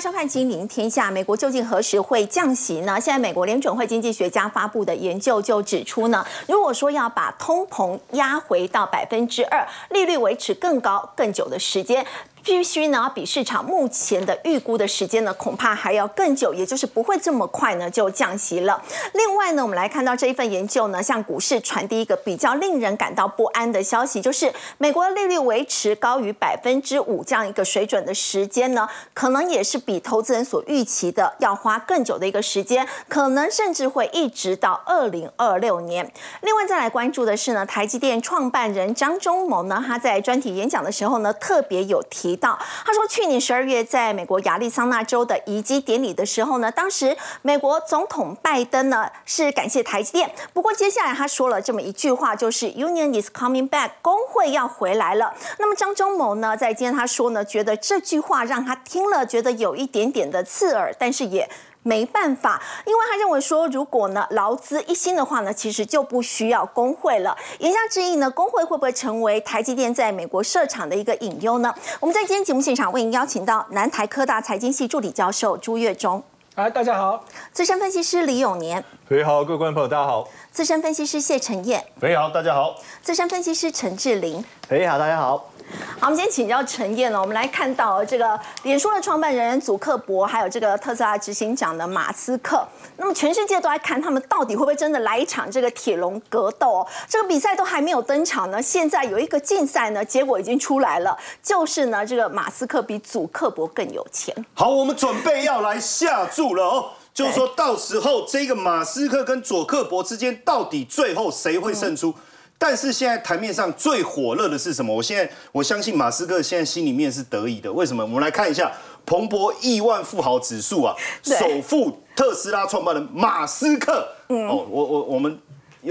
来收看《金陵天下》。美国究竟何时会降息呢？现在美国联准会经济学家发布的研究就指出呢，如果说要把通膨压回到百分之二，利率维持更高、更久的时间。必须呢，比市场目前的预估的时间呢，恐怕还要更久，也就是不会这么快呢就降息了。另外呢，我们来看到这一份研究呢，向股市传递一个比较令人感到不安的消息，就是美国利率维持高于百分之五这样一个水准的时间呢，可能也是比投资人所预期的要花更久的一个时间，可能甚至会一直到二零二六年。另外再来关注的是呢，台积电创办人张忠谋呢，他在专题演讲的时候呢，特别有提。提到，他说去年十二月在美国亚利桑那州的移机典礼的时候呢，当时美国总统拜登呢是感谢台积电。不过接下来他说了这么一句话，就是 Union is coming back，工会要回来了。那么张忠谋呢，在今天他说呢，觉得这句话让他听了觉得有一点点的刺耳，但是也。没办法，因为他认为说，如果呢劳资一心的话呢，其实就不需要工会了。言下之意呢，工会会不会成为台积电在美国设厂的一个隐忧呢？我们在今天节目现场为您邀请到南台科大财经系助理教授朱月忠，哎，大家好；资深分析师李永年，各位好，各位观众朋友，大家好；资深分析师谢承彦，各位好，大家好；资深分析师陈志玲，各位好，大家好。好，我们今天请教陈燕了。我们来看到这个脸书的创办人祖克伯，还有这个特斯拉执行长的马斯克。那么全世界都在看他们到底会不会真的来一场这个铁笼格斗？这个比赛都还没有登场呢，现在有一个竞赛呢，结果已经出来了，就是呢，这个马斯克比祖克伯更有钱。好，我们准备要来下注了哦，就是说到时候这个马斯克跟佐克伯之间，到底最后谁会胜出？但是现在台面上最火热的是什么？我现在我相信马斯克现在心里面是得意的。为什么？我们来看一下彭博亿万富豪指数啊，首富特斯拉创办人马斯克。哦，我我我们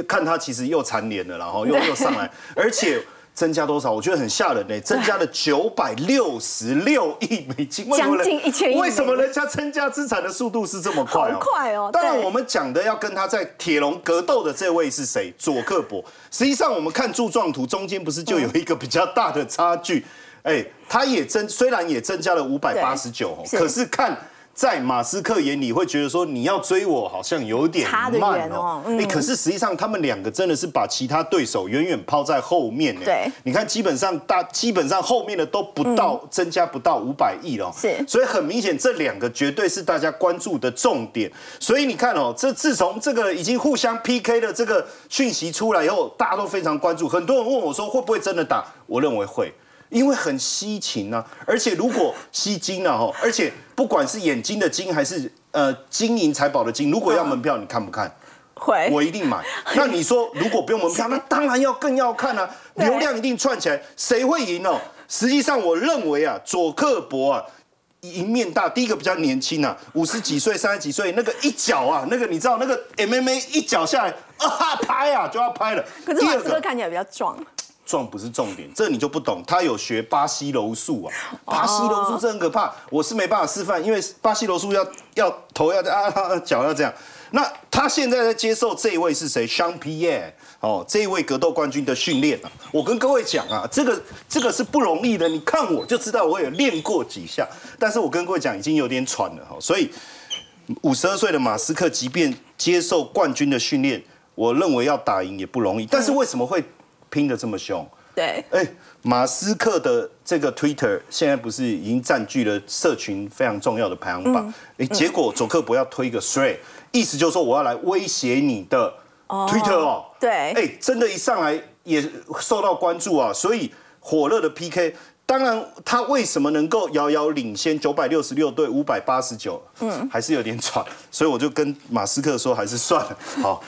看他其实又蝉联了，然后又又上来，而且。增加多少？我觉得很吓人呢，增加了九百六十六亿美金，将近一千亿。为什么人家增加资产的速度是这么快？好快哦！当然，我们讲的要跟他在铁笼格斗的这位是谁？佐克伯。实际上，我们看柱状图中间不是就有一个比较大的差距？哎，他也增，虽然也增加了五百八十九，可是看。在马斯克眼里会觉得说你要追我好像有点慢哦，哎，可是实际上他们两个真的是把其他对手远远抛在后面呢。对，你看基本上大基本上后面的都不到增加不到五百亿了，是，所以很明显这两个绝对是大家关注的重点。所以你看哦，这自从这个已经互相 PK 的这个讯息出来以后，大家都非常关注。很多人问我说会不会真的打？我认为会。因为很稀情啊，而且如果吸金啊，哈，而且不管是眼睛的金还是呃金银财宝的金，如果要门票，你看不看？会，我一定买。那你说如果不用门票，那当然要更要看啊，流量一定串起来，谁会赢哦？实际上我认为啊，佐克伯啊，赢面大。第一个比较年轻啊，五十几岁、三十几岁，那个一脚啊，那个你知道那个 MMA 一脚下来啊拍啊就要拍了。可是马斯克看起来比较壮。壮不是重点，这你就不懂。他有学巴西柔术啊，巴西柔术这很可怕。我是没办法示范，因为巴西柔术要要头要啊脚要这样。那他现在在接受这一位是谁？香皮耶哦，这一位格斗冠军的训练啊。我跟各位讲啊，这个这个是不容易的。你看我就知道，我有练过几下。但是我跟各位讲，已经有点喘了哈。所以五十二岁的马斯克，即便接受冠军的训练，我认为要打赢也不容易。但是为什么会？拼的这么凶，对，哎，马斯克的这个 Twitter 现在不是已经占据了社群非常重要的排行榜？哎，结果佐克伯要推一个 Thread，意思就是说我要来威胁你的 Twitter 哦，对，哎，真的，一上来也受到关注啊，所以火热的 PK，当然他为什么能够遥遥领先九百六十六对五百八十九，嗯，还是有点喘，所以我就跟马斯克说，还是算了，好。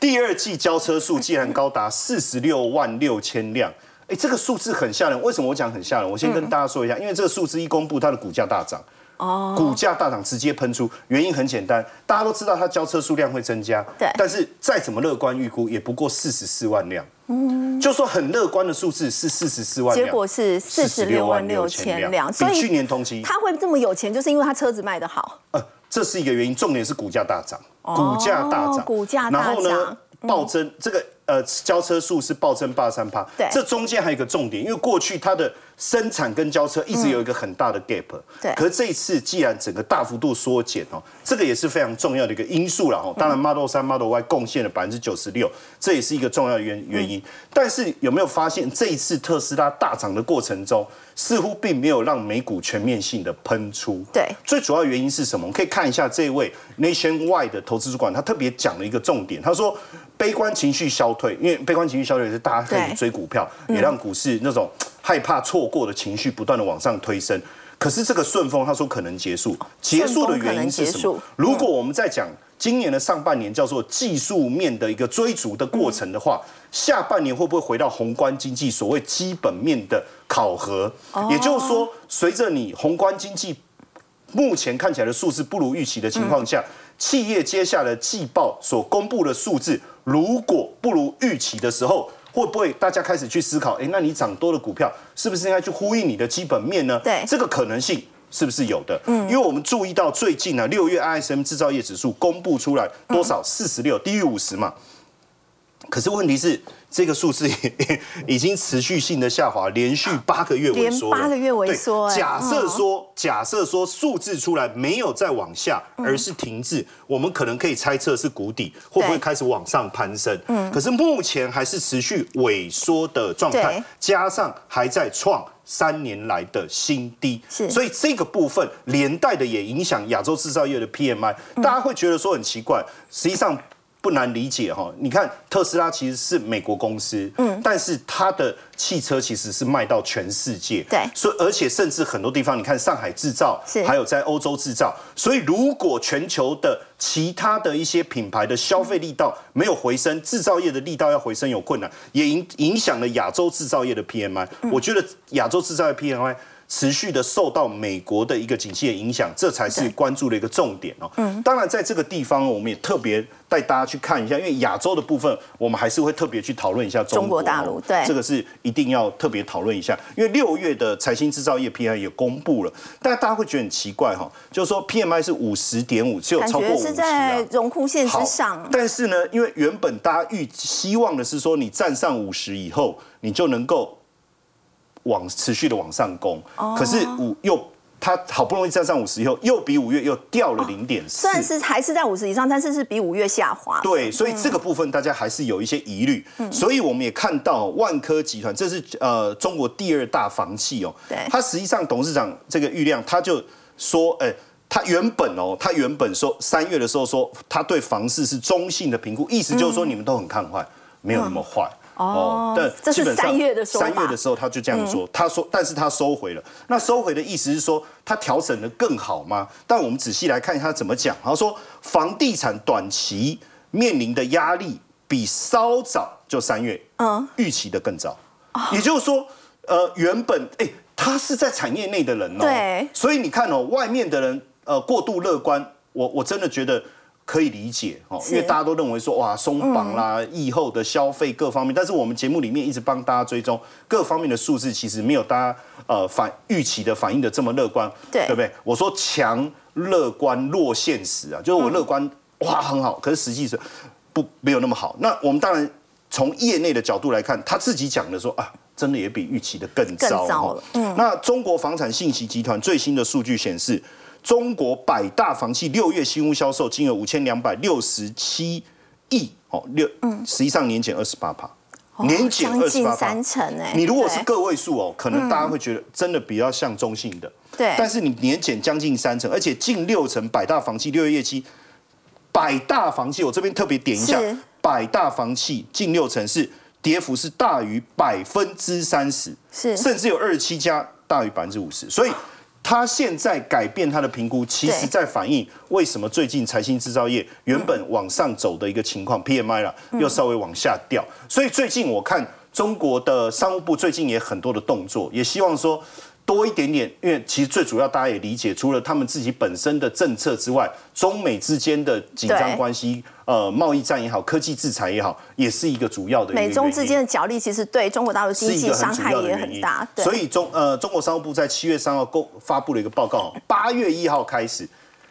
第二季交车数竟然高达四十六万六千辆，哎，这个数字很吓人。为什么我讲很吓人？我先跟大家说一下，因为这个数字一公布，它的股价大涨，哦，股价大涨直接喷出，原因很简单，大家都知道它交车数量会增加，对，但是再怎么乐观预估，也不过四十四万辆，嗯，就说很乐观的数字是四十四万辆，结果是四十六万六千辆，比去年同期，他会这么有钱，就是因为他车子卖得好，呃，这是一个原因，重点是股价大涨。股价大涨，股价大涨，暴增。这个呃，交车数是暴增八三趴。对，这中间还有一个重点，因为过去它的生产跟交车一直有一个很大的 gap，对可是这一次既然整个大幅度缩减哦，这个也是非常重要的一个因素了哦。当然，Model 3、Model Y 贡献了百分之九十六，这也是一个重要的原原因。但是有没有发现这一次特斯拉大涨的过程中，似乎并没有让美股全面性的喷出？对最主要原因是什么？我们可以看一下这位 Nationwide 的投资主管，他特别讲了一个重点，他说悲观情绪消退，因为悲观情绪消退是大家开始追股票，也让股市那种害怕错过的情绪不断的往上推升。可是这个顺风，他说可能结束，结束的原因是什么？如果我们在讲今年的上半年叫做技术面的一个追逐的过程的话，下半年会不会回到宏观经济所谓基本面的考核？也就是说，随着你宏观经济目前看起来的数字不如预期的情况下，企业接下来季报所公布的数字如果不如预期的时候，会不会大家开始去思考？哎，那你涨多的股票是不是应该去呼应你的基本面呢？对这个可能性。是不是有的？嗯，因为我们注意到最近呢、六月 ISM 制造业指数公布出来多少？四十六，低于五十嘛。可是问题是，这个数字 已经持续性的下滑，连续八个月萎缩，连八个月萎缩假设说，假设说数字出来没有再往下，而是停滞，我们可能可以猜测是谷底，会不会对开始往上攀升？嗯，可是目前还是持续萎缩的状态，加上还在创。三年来的新低，所以这个部分连带的也影响亚洲制造业的 PMI，、大嗯。家会觉得说很奇怪，实际上不难理解哈。你看特斯拉其实是美国公司，嗯，但是它的汽车其实是卖到全世界，对所以而且甚至很多地方，你看上海制造是，还有在欧洲制造，所以如果全球的其他的一些品牌的消费力道没有回升，制造业的力道要回升有困难，也影影响了亚洲制造业的 PMI。我觉得亚洲制造业 PMI。持续的受到美国的一个景气的影响，这才是关注的一个重点哦。嗯。当然，在这个地方，我们也特别带大家去看一下，因为亚洲的部分，我们还是会特别去讨论一下中中国大陆哦对。这个是一定要特别讨论一下，因为六月的财新制造业 PMI 也公布了，但大家会觉得很奇怪哈，就是说 PMI 是五十点五，只有感超过五十在啊。荣枯线之上，但是呢，因为原本大家预希望的是说，你站上五十以后，你就能够往持续的往上攻。哦可是五又它好不容易站上五十以后，又比五月又掉了零点四虽。然是还是在五十以上，但是是比五月下滑。对，所以这个部分大家还是有一些疑虑，嗯所以我们也看到万科集团，这是呃中国第二大房企哦，对它实际上董事长这个郁亮他就说，哎、他原本哦，他原本说三月的时候说他对房市是中性的评估，意思就是说你们都很看坏，没有那么坏。嗯哦但这是三月的说法嗯三月的时候他就这样说，他说，但是他收回了。那收回的意思是说，他调整的更好吗？但我们仔细来看他怎么讲。他说，房地产短期面临的压力比稍早就三月，嗯预期的更早。也就是说，呃，原本哎、他是在产业内的人哦，对所以你看哦，外面的人呃过度乐观，我我真的觉得。可以理解哦，因为大家都认为说哇松绑啦、疫后的消费各方面，但是我们节目里面一直帮大家追踪各方面的数字，其实没有大家呃反预期的反应的这么乐观，对。对不对？我说强乐观弱现实啊，就是我乐观、哇很好，可是实际是不没有那么好。那我们当然从业内的角度来看，他自己讲的说啊，真的也比预期的更糟更糟哦。了嗯。那中国房产信息集团最新的数据显示，中国百大房企六月新屋销售金额五千两百六十七亿哦，六实际上年减二十八趴。年减二十八三成哎。你如果是个位数哦，可能大家会觉得真的比较像中性的。对但是你年减将近三成，而且近六成百大房企六月业绩，百大房企我这边特别点一下，百大房企近六成是跌幅是大于百分之三十，是甚至有二十七家大于百分之五十，所以。它现在改变他的评估，其实在反映为什么最近财新制造业原本往上走的一个情况，PMI 啦又稍微往下掉。所以最近我看中国的商务部最近也很多的动作，也希望说多一点点，因为其实最主要大家也理解，除了他们自己本身的政策之外，中美之间的紧张对关系，呃，贸易战也好，科技制裁也好，也是一个主要的一个美中之间的角力其实对中国大陆经济伤害也很大，。对所以中呃中国商务部在七月三号公发布了一个报告，八月一号开始，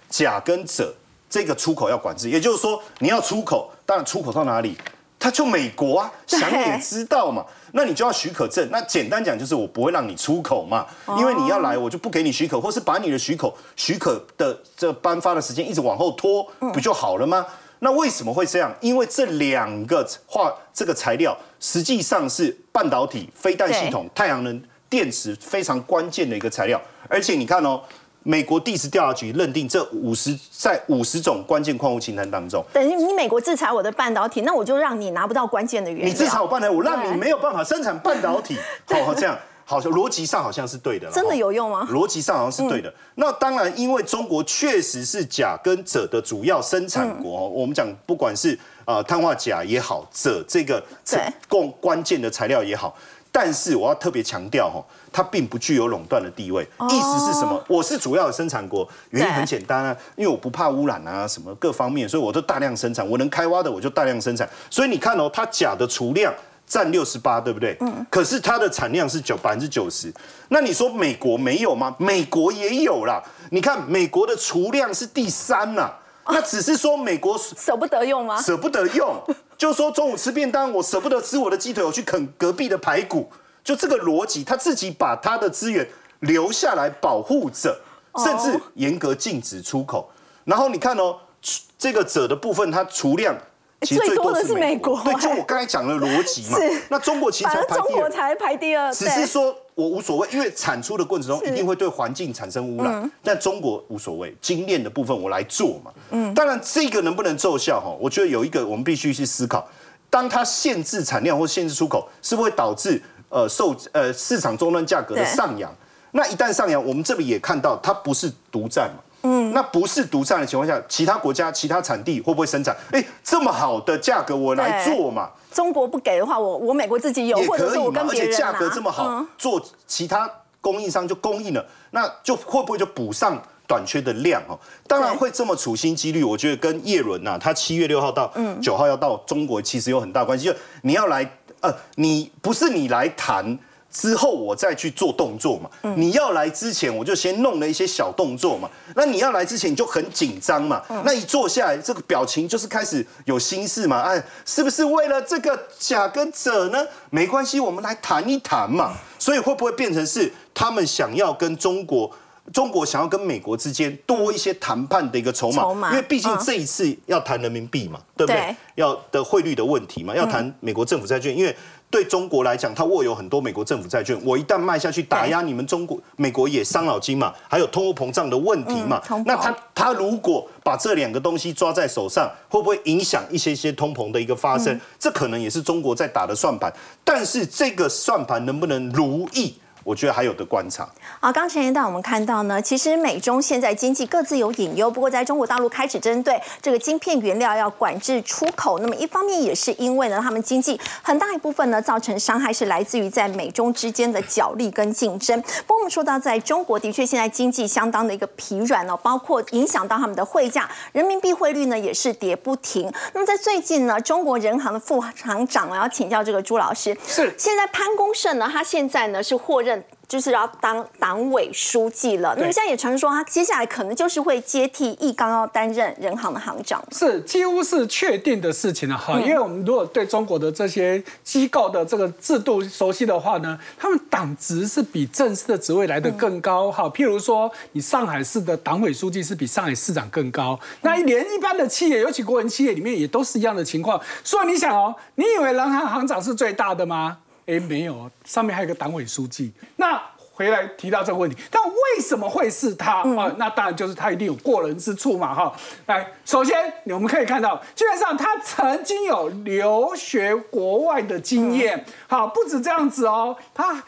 甲跟者这个出口要管制，也就是说你要出口，当然出口到哪里？他就美国啊，想也知道嘛。那你就要许可证，那简单讲就是我不会让你出口嘛，哦因为你要来我就不给你许可，或是把你的许可许可的这颁发的时间一直往后拖，嗯不就好了吗？那为什么会这样？因为这两个化这个材料实际上是半导体、飞弹系统、太阳能电池非常关键的一个材料，而且你看哦。美国地质调查局认定这五十在五十种关键矿物清单当中，等于你美国制裁我的半导体，那我就让你拿不到关键的原料。你制裁我半导体，我让你没有办法生产半导体。好，好这样好像逻辑上好像是对的，真的有用吗嗯逻辑上好像是对的。那当然，因为中国确实是钾跟锗的主要生产国哦。我们讲不管是呃碳化钾也好，锗这个对共关键的材料也好。但是我要特别强调哈，它并不具有垄断的地位。意思是什么？我是主要的生产国，原因很简单啊，因为我不怕污染啊，什么各方面，所以我都大量生产。我能开挖的我就大量生产。所以你看哦，它钾的储量占六十八，对不对？嗯。可是它的产量是九百分之九十。那你说美国没有吗？美国也有啦。你看美国的储量是第三呐、那只是说美国舍不得用吗？舍不得用，就说中午吃便当，我舍不得吃我的鸡腿，我去啃隔壁的排骨，就这个逻辑，他自己把他的资源留下来保护着，甚至严格禁止出口。然后你看哦，出这个锗的部分，它储量。其实最多的是美国对，就哎我刚才讲的逻辑嘛。那中国其实才排第二，只是说我无所谓，因为产出的过程中一定会对环境产生污嗯染，但中国无所谓，精炼的部分我来做嘛。嗯，当然这个能不能奏效哈，我觉得有一个我们必须去思考，当它限制产量或限制出口，是不是会导致呃受呃市场终端价格的上扬？那一旦上扬，我们这里也看到它不是独占嘛。嗯，那不是独占的情况下，其他国家、其他产地会不会生产？哎，这么好的价格我来做嘛？中国不给的话，我我美国自己有，也或者可以嘛是我跟，而别人拿。且价格这么好，嗯做其他供应商就供应了，那就会不会就补上短缺的量哦？当然会这么处心积虑，我觉得跟叶伦呐，他七月六号到嗯九号要到中国，其实有很大关系。就你要来，呃，你不是你来谈。之后我再去做动作嘛。嗯你要来之前，我就先弄了一些小动作嘛。那你要来之前，你就很紧张嘛。嗯那一坐下来，这个表情就是开始有心事嘛。哎，是不是为了这个甲跟者呢？没关系，我们来谈一谈嘛。所以会不会变成是他们想要跟中国？中国想要跟美国之间多一些谈判的一个筹码，因为毕竟嗯这一次要谈人民币嘛，对不对？对要的汇率的问题嘛，要谈美国政府债券，因为对中国来讲，它握有很多美国政府债券，我一旦卖下去打压你们中国，美国也伤脑筋嘛，还有通货膨胀的问题嘛嗯。那他他如果把这两个东西抓在手上，会不会影响一些些通膨的一个发生？这可能也是中国在打的算盘，但是这个算盘能不能如意？我觉得还有的观察。好，刚前一段我们看到呢，其实美中现在经济各自有隐忧，不过在中国大陆开始针对这个晶片原料要管制出口，那么一方面也是因为呢，他们经济很大一部分呢造成伤害是来自于在美中之间的角力跟竞争。不过我们说到在中国的确现在经济相当的一个疲软哦，包括影响到他们的汇价，人民币汇率呢也是跌不停。那么在最近呢，中国人行的副行长我要请教这个朱老师，是现在潘功胜呢，他现在呢是获任。就是要当党委书记了，那么现在也传说他接下来可能就是会接替易纲要担任人行的行长。是几乎是确定的事情了哈，因为我们如果对中国的这些机构的这个制度熟悉的话呢，他们党职是比正式的职位来的更高哈。譬如说，你上海市的党委书记是比上海市长更高，那连一般的企业，尤其国营企业里面也都是一样的情况。所以你想哦，你以为人行行长是最大的吗？哎，没有，上面还有个党委书记。那回来提到这个问题，但为什么会是他啊？那当然就是他一定有过人之处嘛，哈。来，首先我们可以看到，基本上他曾经有留学国外的经验，好，不止这样子哦，他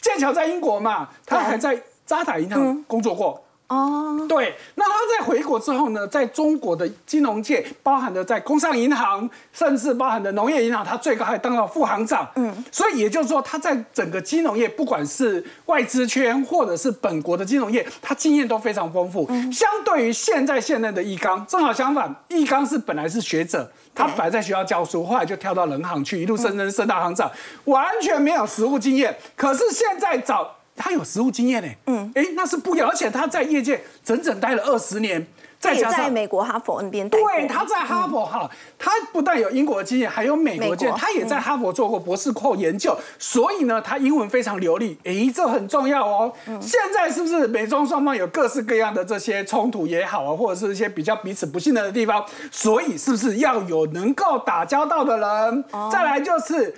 剑桥在英国嘛，他还在渣打银行工作过。哦，对，那他在回国之后呢，在中国的金融界，包含的在工商银行，甚至包含的农业银行，他最高还当到副行长。嗯，所以也就是说，他在整个金融业，不管是外资圈或者是本国的金融业，他经验都非常丰富。相对于现在现任的易纲，正好相反，易纲是本来是学者，他本来在学校教书，后来就跳到人行去，一路升升升到行长，完全没有实务经验。可是现在找他有实务经验呢，嗯，哎，那是不一样，而且他在业界整整待了二十年，再加上在美国哈佛那边对，他在哈佛哈，他不但有英国的经验，还有美国的经验，他也在哈佛做过博士后研究，所以呢，他英文非常流利。诶，这很重要哦。现在是不是美中双方有各式各样的这些冲突也好啊，或者是一些比较彼此不信任的地方？所以是不是要有能够打交道的人？再来就是。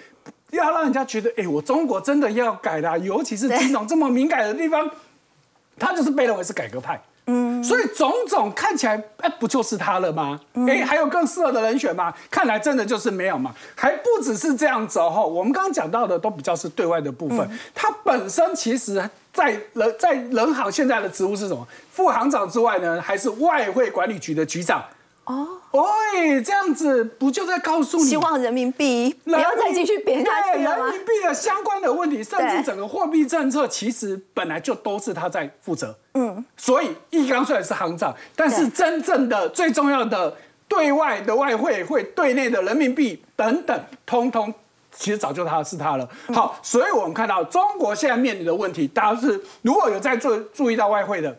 要让人家觉得，哎、我中国真的要改啦，尤其是金融这么敏感的地方，他就是被认为是改革派。嗯，所以种种看起来，哎，不就是他了吗？哎、还有更适合的人选吗？看来真的就是没有嘛。还不只是这样子哦，我们刚刚讲到的都比较是对外的部分，它本身其实。在人在人行现在的职务是什么？副行长之外呢，还是外汇管理局的局长？哦，哎，这样子不就在告诉你，希望人民币不要再继续贬下去对了人？民币的相关的问题，甚至整个货币政策，其实本来就都是他在负责。嗯，所以易纲虽然是行长，但是真正的最重要的对外的外汇会对内的人民币等等，通通。其实早就他是他了。嗯好，所以我们看到中国现在面临的问题，大家是如果有在注注意到外汇的，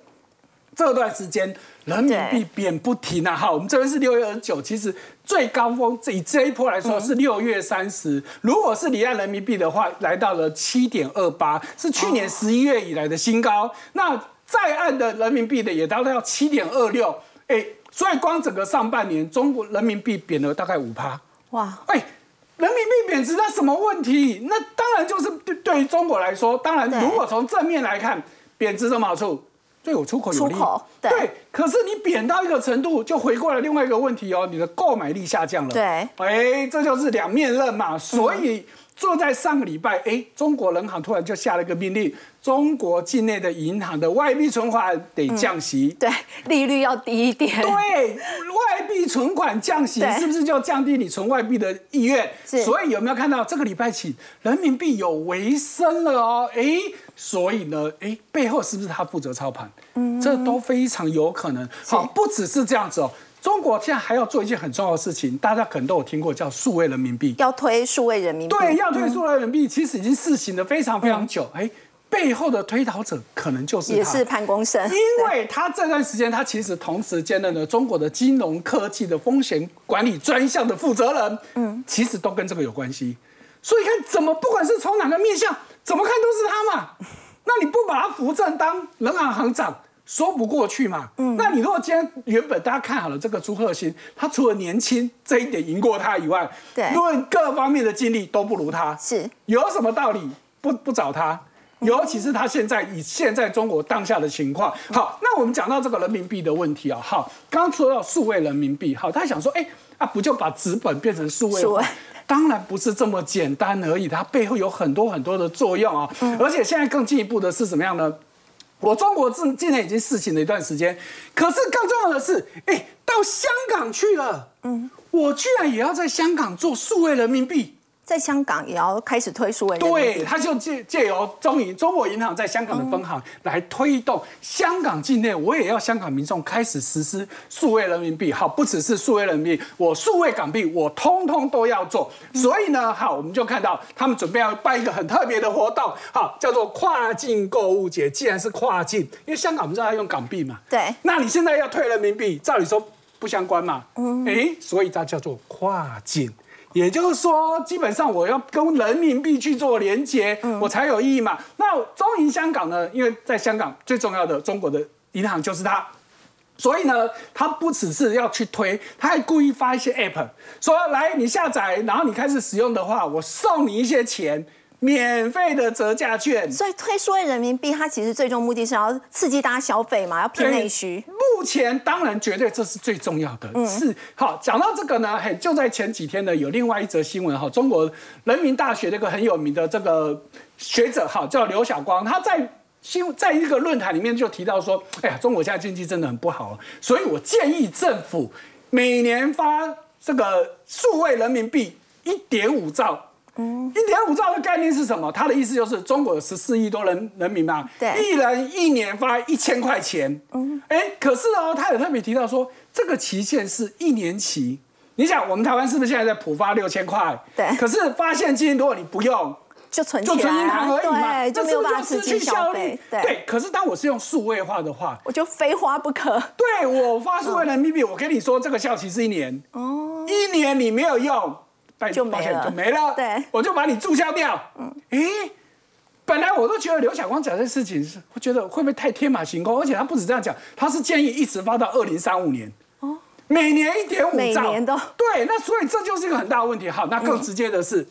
这段时间人民币贬不停啊！哈，我们这边是六月二十九，其实最高峰以这一波来说是六月三十、如果是离岸人民币的话，来到了七点二八，是去年十一月以来的新高。那在岸的人民币的也达到七点二六，哎，所以光整个上半年中国人民币贬了大概五趴。哇，哎，人民币贬值，那什么问题？那当然就是对对于中国来说，当然如果从正面来看，贬值什么好处？对我出口有利。出口对对，可是你贬到一个程度，就回过来另外一个问题哦，你的购买力下降了。对哎，这就是两面刃嘛。所以坐在上个礼拜，哎，中国人行突然就下了一个命令，中国境内的银行的外币存款得降息。对，利率要低一点。对，外币存款降息是不是就降低你存外币的意愿？所以有没有看到这个礼拜起人民币有回升了哦？哎，所以呢，哎，背后是不是他负责操盘？嗯，这都非常有可能。好，不只是这样子哦。中国现在还要做一件很重要的事情，大家可能都有听过，叫数位人民币。要推数位人民币。对，要推数位人民币，其实已经试行了非常非常久。哎，背后的推导者可能就是他也是潘功生。因为他这段时间，他其实同时兼任了中国的金融科技的风险管理专项的负责人，嗯，其实都跟这个有关系。所以看怎么，不管是从哪个面向，怎么看都是他嘛。那你不把他扶正当人行行长，说不过去嘛。嗯，那你如果今天原本大家看好了这个朱鹤新，他除了年轻这一点赢过他以外，对论各方面的经历都不如他。是有什么道理不不找他？尤其是他现在以现在中国当下的情况，好，那我们讲到这个人民币的问题啊，好，刚刚说到数位人民币，好，他想说，哎，啊，不就把纸本变成数位化数位？当然不是这么简单而已，它背后有很多很多的作用啊，而且现在更进一步的是怎么样呢？我中国境境内已经试行了一段时间，可是更重要的是，哎，到香港去了，嗯，我居然也要在香港做数位人民币。在香港也要开始推数位对，币。他就借借由中银中国银行在香港的分行来推动香港境内，我也要香港民众开始实施数位人民币。好，不只是数位人民币，我数位港币我通通都要做。所以呢，好，我们就看到他们准备要办一个很特别的活动，好，叫做跨境购物节。既然是跨境，因为香港我们知道要用港币嘛，对那你现在要退人民币，照理说不相关嘛，嗯，哎，所以它叫做跨境。也就是说，基本上我要跟人民币去做连接，我才有意义嘛。那中银香港呢？因为在香港最重要的中国的银行就是它，所以呢，它不只是要去推，它还故意发一些 app，说来你下载，然后你开始使用的话，我送你一些钱，免费的折价券。所以推数位人民币，它其实最终目的是要刺激大家消费嘛，要偏内需。目前当然绝对这是最重要的，是好。讲到这个呢，嘿，就在前几天呢，有另外一则新闻哈，中国人民大学那个很有名的这个学者哈，叫刘晓光，他在新在一个论坛里面就提到说，哎呀，中国现在经济真的很不好，所以我建议政府每年发这个数位人民币一点五兆。一点五兆的概念是什么？他的意思就是中国有十四亿多人人民嘛，对一人一年发一千块钱。嗯，哎，可是哦，他有特别提到说，这个期限是一年期。你想，我们台湾是不是现在在普发六千块？对可是发现金如果你不用，就存就存银行而已嘛，就没有办法失去效费率。，对，可是当我是用数位化的话，我就非花不可。对我发数位人民币，我跟你说，这个效期是一年，哦，一年你没有用，保险就没了，对我就把你注销掉。嗯，诶，本来我都觉得刘晓光讲这事情是，我觉得会不会太天马行空？而且他不止这样讲，他是建议一直发到二零三五年。哦，每年一点五兆，每年都对，那所以这就是一个很大的问题。好，那更直接的是，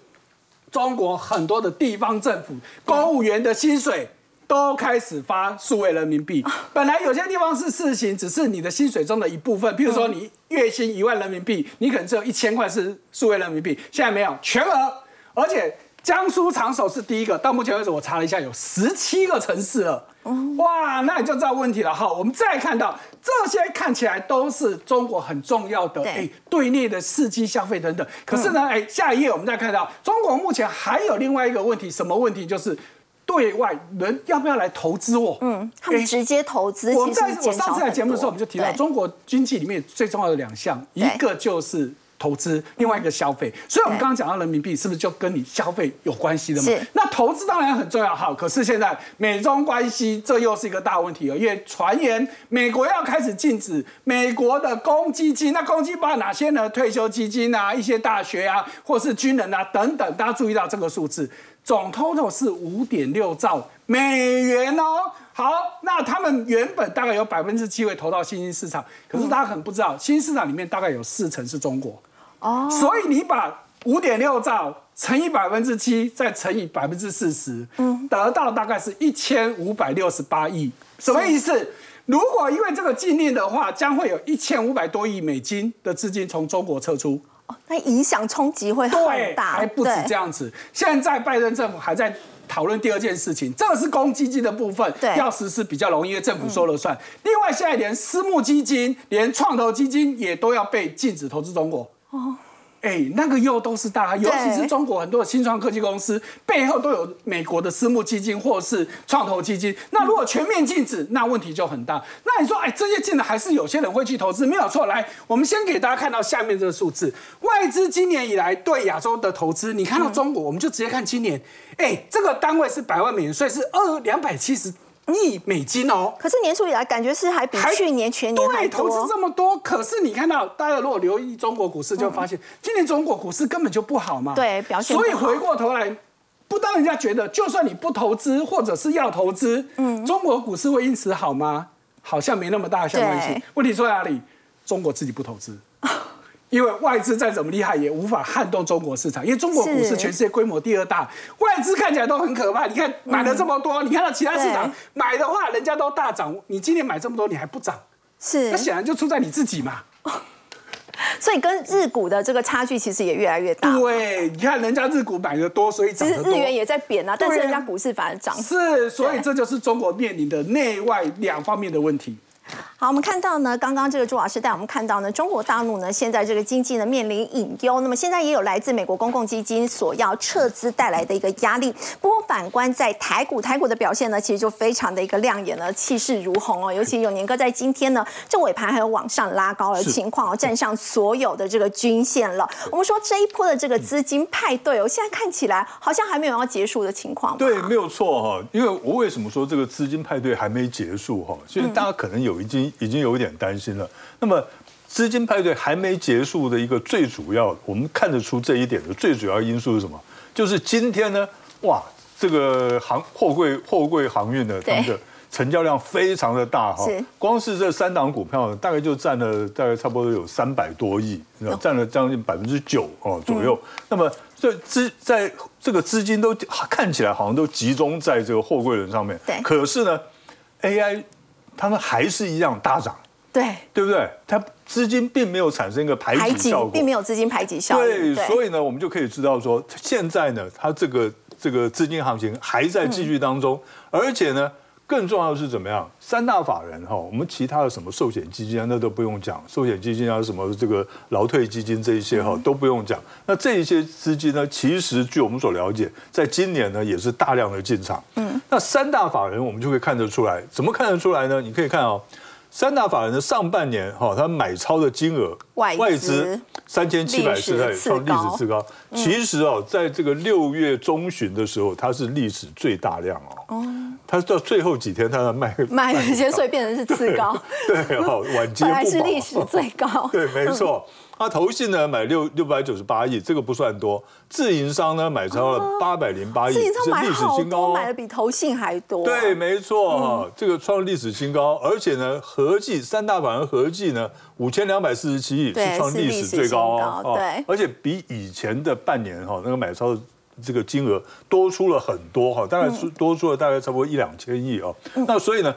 中国很多的地方政府公务员的薪水。都开始发数位人民币。本来有些地方是事情，只是你的薪水中的一部分。譬如说，你月薪一万人民币，你可能只有一千块是数位人民币。现在没有，全额，而且江苏常熟是第一个。到目前为止，我查了一下，有十七个城市了。哇，那你就知道问题了。好，我们再看到这些看起来都是中国很重要的对哎对内的刺激消费等等。可是呢，哎，下一页我们再看到中国目前还有另外一个问题，什么问题？就是对外人要不要来投资我？嗯，他们直接投资，我在其实减少我上次来很节目的时候，我们就提到中国经济里面最重要的两项，一对个就是投资，另外一个消费。所以我们刚刚讲到人民币，是不是就跟你消费有关系的嘛是？那投资当然很重要，好，可是现在美中关系这又是一个大问题了，因为传言美国要开始禁止美国的公积金，那公积金包括哪些呢？退休基金啊，一些大学啊，或是军人啊等等，大家注意到这个数字，总 total 是五点六兆美元哦。好，那他们原本大概有百分之七会投到新兴市场，可是大家可能不知道，新兴市场里面大概有四成是中国。哦，所以你把五点六兆乘以百分之七，再乘以百分之四十，嗯，得到大概是一千五百六十八亿。什么意思？如果因为这个禁令的话，将会有一千五百多亿美金的资金从中国撤出。哦那影响冲击会很，大，还不止这样子。现在拜登政府还在讨论第二件事情，这个是公积金的部分，对要实施比较容易，因为政府说了算。另外，现在连私募基金、连创投基金也都要被禁止投资中国。哦。哎，那个又都是大咖，尤其是中国很多的新创科技公司背后都有美国的私募基金或是创投基金。那如果全面禁止，那问题就很大。那你说，哎，这些进来还是有些人会去投资，没有错。来，我们先给大家看到下面这个数字，外资今年以来对亚洲的投资，你看到中国，我们就直接看今年，哎，这个单位是百万美元，所以是二两百七十亿美金哦。可是年初以来，感觉是还比去年全年还对，投多资。这么多，可是你看到大家如果留意中国股市，就会发现、今年中国股市根本就不好嘛。对表现所以回过头来，不当人家觉得，就算你不投资或者是要投资，嗯，中国股市会因此好吗？好像没那么大的相关性对。问题出在哪里？中国自己不投资。因为外资再怎么厉害，也无法撼动中国市场。因为中国股市全世界规模第二大，外资看起来都很可怕。你看买了这么多，你看到其他市场买的话，人家都大涨，你今年买这么多，你还不涨？是那，显然就出在你自己嘛。所以跟日股的这个差距其实也越来越大。对，你看人家日股买的多，所以涨其实得多。日元也在贬啊，但是人家股市反而涨。是，所以这就是中国面临的内外两方面的问题。好，我们看到呢，刚刚这个朱老师带我们看到呢，中国大陆呢现在这个经济呢面临隐忧，那么现在也有来自美国公共基金所要撤资带来的一个压力。不过反观在台股，台股的表现呢，其实就非常的一个亮眼了，气势如虹哦。尤其有年哥在今天呢，这尾盘还有往上拉高的情况哦，站上所有的这个均线了。我们说这一波的这个资金派对哦，现在看起来好像还没有要结束的情况。对，没有错哈。因为我为什么说这个资金派对还没结束哈？所以大家可能有已经已经有一点担心了。那么资金派对还没结束的一个最主要，我们看得出这一点的最主要因素是什么？就是今天呢，哇，这个航货柜货柜航运的，他们的成交量非常的大哈，光是这三档股票呢，大概就占了大概差不多有三百多亿，占了将近百分之九哦左右。那么这资在这个资金都看起来好像都集中在这个货柜轮上面，对可是呢，AI 他们还是一样大涨，对，对不对？它资金并没有产生一个排排挤挤效果，并没有资金排挤效应。对，所以呢，我们就可以知道说，现在呢，它这个这个资金行情还在继续当中，而且呢，更重要的是怎么样？三大法人哈，我们其他的什么寿险基金啊，那都不用讲，寿险基金啊，什么这个劳退基金这一些哈都不用讲。那这一些资金呢，其实据我们所了解，在今年呢也是大量的进场。嗯，那三大法人我们就可以看得出来，怎么看得出来呢？你可以看哦。三大法人的上半年哈，他买超的金额外资三千七百四，历史创历史次高。其实哦，在这个六月中旬的时候，它是历史最大量哦。它到最后几天，它的卖买有些所以变成是次高，对哦，晚节本来不保是历史最高。对，没错。他投信呢买六六百九十八亿，这个不算多。自营商呢买超了八百零八亿，自营商买是历史好多，新高哦。买的比投信还多。对，没错哈，这个创历史新高，而且呢，合计三大法人合计呢五千两百四十七亿，是创历史最高哦高。对而且比以前的半年哈那个买超的这个金额多出了很多哈，大概是多出了大概差不多一两千亿哦。那所以呢。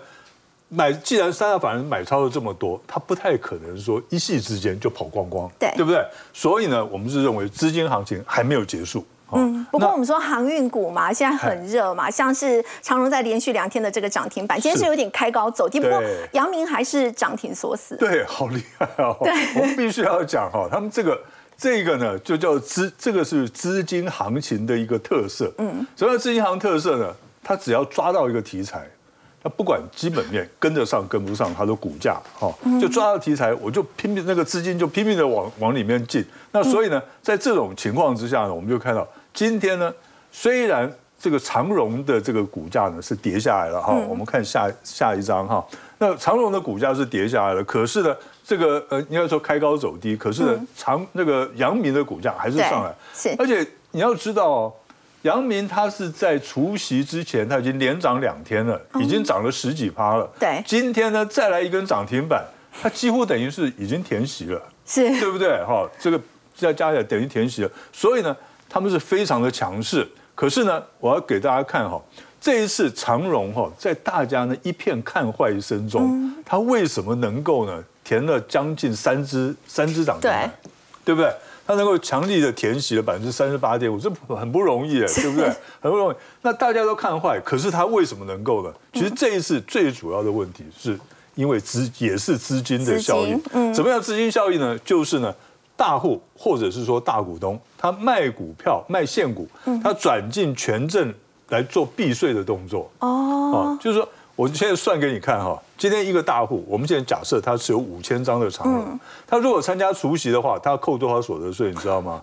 买，既然三大法人买超了这么多，他不太可能说一夕之间就跑光光，对对不对？所以呢，我们是认为资金行情还没有结束。嗯，不过我们说航运股嘛，现在很热嘛，像是长荣在连续两天的这个涨停板，今天是有点开高走低，不过对阳明还是涨停锁死。对，好厉害哦！我们必须要讲哈，他们这个这个呢，就叫资，这个是资金行情的一个特色。嗯，什么叫资金行特色呢？它只要抓到一个题材，它不管基本面跟得上跟不上，它的股价哈，就抓到题材，我就拼命那个资金就拼命的往往里面进。那所以呢，在这种情况之下呢，我们就看到今天呢，虽然这个长荣的这个股价呢是跌下来了哈，我们看下下一张哈，那长荣的股价是跌下来了，可是呢，这个呃应该说开高走低，可是呢，长那个阳明的股价还是上来，是而且你要知道哦。阳明它是在除夕之前，它已经连涨两天了，已经涨了十几趴了。对今天呢再来一根涨停板，它几乎等于是已经填息了。是对不对？哈，这个再加起来等于填息了，所以呢，他们是非常的强势。可是呢，我要给大家看哈，这一次长荣哈，在大家呢一片看坏声中，它为什么能够呢填了将近三只三只涨停板，对不对？它能够强力的填息了百分之三十八点五，这很不容易哎，对不对？很不容易。那大家都看坏，可是它为什么能够呢？其实这一次最主要的问题是因为资也是资金的效应。嗯怎么样资金效应呢？就是呢，大户或者是说大股东，他卖股票卖现股，他转进权证来做避税的动作。哦，就是说，我现在算给你看哈，今天一个大户，我们现在假设他是有五千张的长融，他如果参加除夕的话，他要扣多少所得税？你知道吗？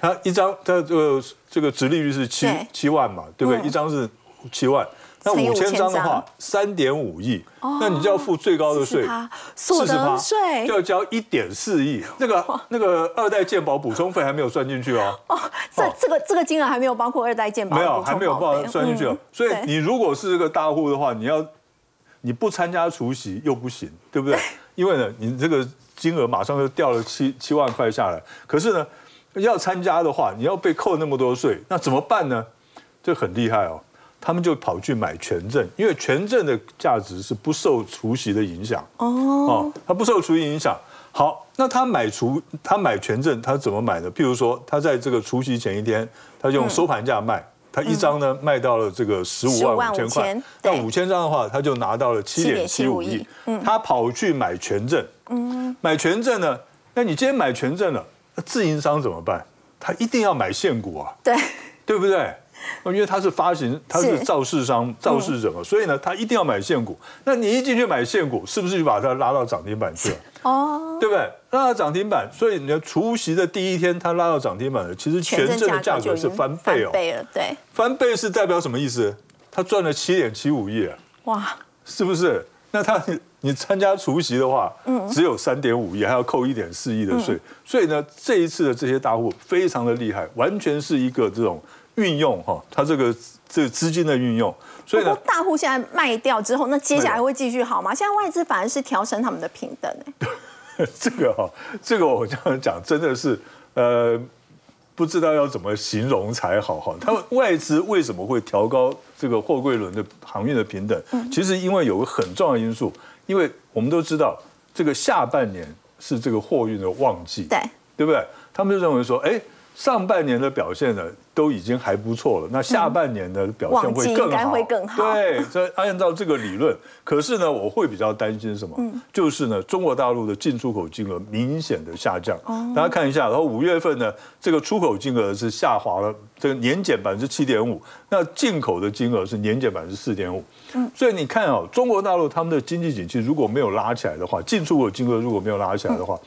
他一张，他这个这个值利率是七七万嘛，对不对？一张是七万，那五千张的5000话，三点五亿，那你就要付最高的税40%，所得税就要交一点四亿，那个那个二代健保补充费还没有算进去哦，哦，这这个这个金额还没有包括二代健保没有还没有保费报算进去哦嗯。所以你如果是这个大户的话，你要你不参加除夕又不行，对不对？因为呢，你这个金额马上就掉了七七万块下来。可是呢，要参加的话，你要被扣那么多税，那怎么办呢？这很厉害哦。他们就跑去买权证，因为权证的价值是不受除息的影响。哦，它不受除息影响。好，那他买除他买权证，他怎么买呢？譬如说，他在这个除夕前一天，他用收盘价卖，他一张呢卖到了这个十五万五千块15,500，那五千张的话，他就拿到了七点七五7.75亿亿。嗯他跑去买权证，买权证呢？那你今天买权证了，那自营商怎么办？他一定要买现股啊。对对不对？因为他是发行，他是是肇事商、肇事者嘛，所以呢，他一定要买现股。那你一进去买现股，是不是就把它拉到涨停板去了？哦，对不对？拉到涨停板，所以你的除夕的第一天，它拉到涨停板了，其实全证的价格是翻倍哦。倍了，对，翻倍是代表什么意思？他赚了七点七五亿啊，哇，是不是？那他你参加除夕的话，只有三点五亿，还要扣一点四亿的税，所以呢，这一次的这些大户非常的厉害，完全是一个这种运用哈，它这个这个资金的运用，所以呢，大户现在卖掉之后，那接下来会继续好吗？现在外资反而是调升他们的平等哎，这个哈，这个我这样讲真的是呃。不知道要怎么形容才好哈。他们外资为什么会调高这个货柜轮的航运的平等？其实因为有个很重要的因素，因为我们都知道这个下半年是这个货运的旺季，对，对不对？他们就认为说，哎，上半年的表现呢都已经还不错了，那下半年的表现会更好，会更好对，这按照这个理论，可是呢，我会比较担心什么？嗯就是呢，中国大陆的进出口金额明显的下降。哦大家看一下，然后五月份呢，这个出口金额是下滑了，这个年减百分之七点五，那进口的金额是年减百分之四点五。嗯所以你看哦，中国大陆他们的经济景气如果没有拉起来的话，进出口金额如果没有拉起来的话，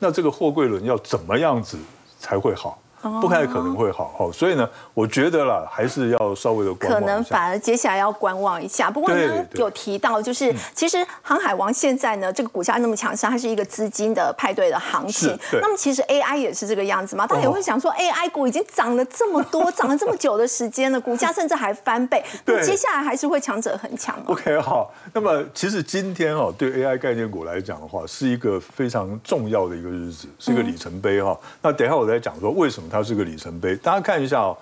那这个货柜轮要怎么样子才会好？不太可能会好哦，所以呢，我觉得啦，还是要稍微的观可。能反而接下来要观望一下。不过对呢，有提到就是，其实航海王现在呢，这个股价那么强势，它是一个资金的派对的行情是。那么其实 AI 也是这个样子嘛，大家也会想说，AI 股已经涨了这么多，涨了这么久的时间了，股价甚至还翻倍，那接下来还是会强者很强哦。OK，好。那么其实今天哦，对 AI 概念股来讲的话，是一个非常重要的一个日子，是一个里程碑哈、那等一下我再讲说为什么它是个里程碑。大家看一下哦，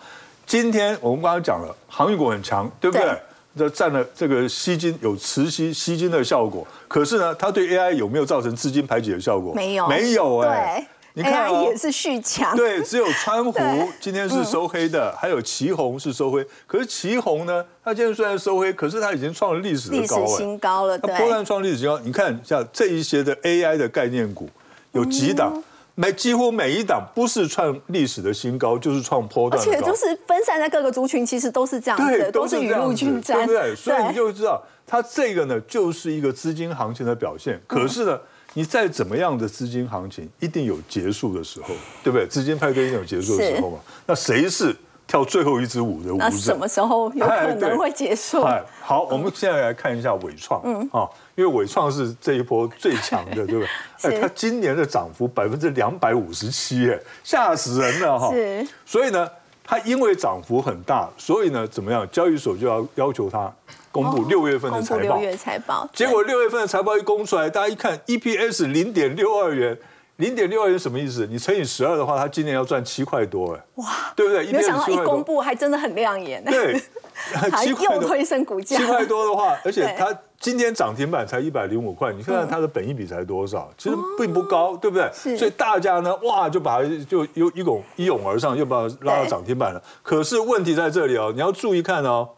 今天我们刚刚讲了，航运股很强，对不对？对这占了这个吸金有磁吸吸金的效果，可是呢，它对 AI 有没有造成资金排挤的效果？没有，没有哎、对你看哦也是续强。对，只有 川湖今天是收黑的，还有旗红是收黑。可是旗红呢，它今天虽然收黑，可是它已经创了历史的历史新高了，对它。波段创历史新高。你看像这一些的 AI 的概念股，有几档，嗯每几乎每一档不是创历史的新高，就是创波而段而。且都是分散在各个族群，其实都是这样对，子，都是雨露均沾，对不对？所以你对就知道，它这个呢，就是一个资金行情的表现。可是呢，你再怎么样的资金行情，一定有结束的时候，对不对？资金派对一定有结束的时候嘛。那谁是跳最后一支舞的舞者？那什么时候有可能会结束？哎，好，我们现在来看一下伟创，嗯，啊，因为伟创是这一波最强的，对不对？哎，它今年的涨幅百分之两百五十七，哎，吓死人了哈。是。所以呢，它因为涨幅很大，所以呢，怎么样？交易所就要要求它公布六月份的财报。六月财报，结果六月份的财报一公出来，大家一看 EPS 零点六二元，零点六二元什么意思？你乘以十二的话，它今年要赚七块多，哎，哇，对不对？没有想到一公布还真的很亮眼，对，还七块。又推升股价，七块多的话，而且它今天涨停板才一百零五块，你看看它的本益比才多少？其实并不高，对不对？所以大家呢，哇，就把它就又一拱一涌而上，又把它拉到对涨停板了。可是问题在这里哦，你要注意看哦。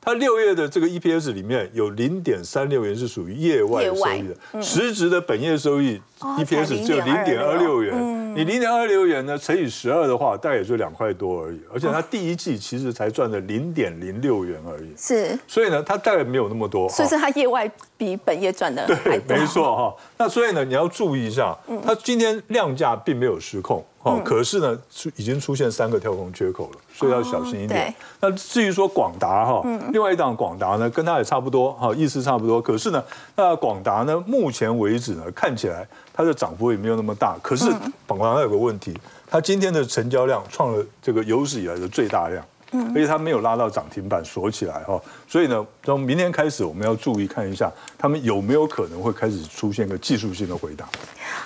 它六月的这个 EPS 里面有零点三六元是属于业外收益的，实质的本业收益哦 EPS 只有零点二六元，你零点二六元呢乘以十二的话，大概也就两块多而已，而且它第一季其实才赚了零点零六元而已，是，所以呢，它大概没有那么多。所以是它业外比本业赚的还对，没错哈。那所以呢，你要注意一下，它今天量价并没有失控，哦，可是呢，出已经出现三个跳空缺口了，所以要小心一点对。那至于说广达哈，另外一档广达呢，跟它也差不多，哈，意思差不多。可是呢，那广达呢，目前为止呢，看起来它的涨幅也没有那么大。可是广达有个问题，它今天的成交量创了这个有史以来的最大量。而且它没有拉到涨停板锁起来哈，所以呢，从明天开始我们要注意看一下，他们有没有可能会开始出现个技术性的回答。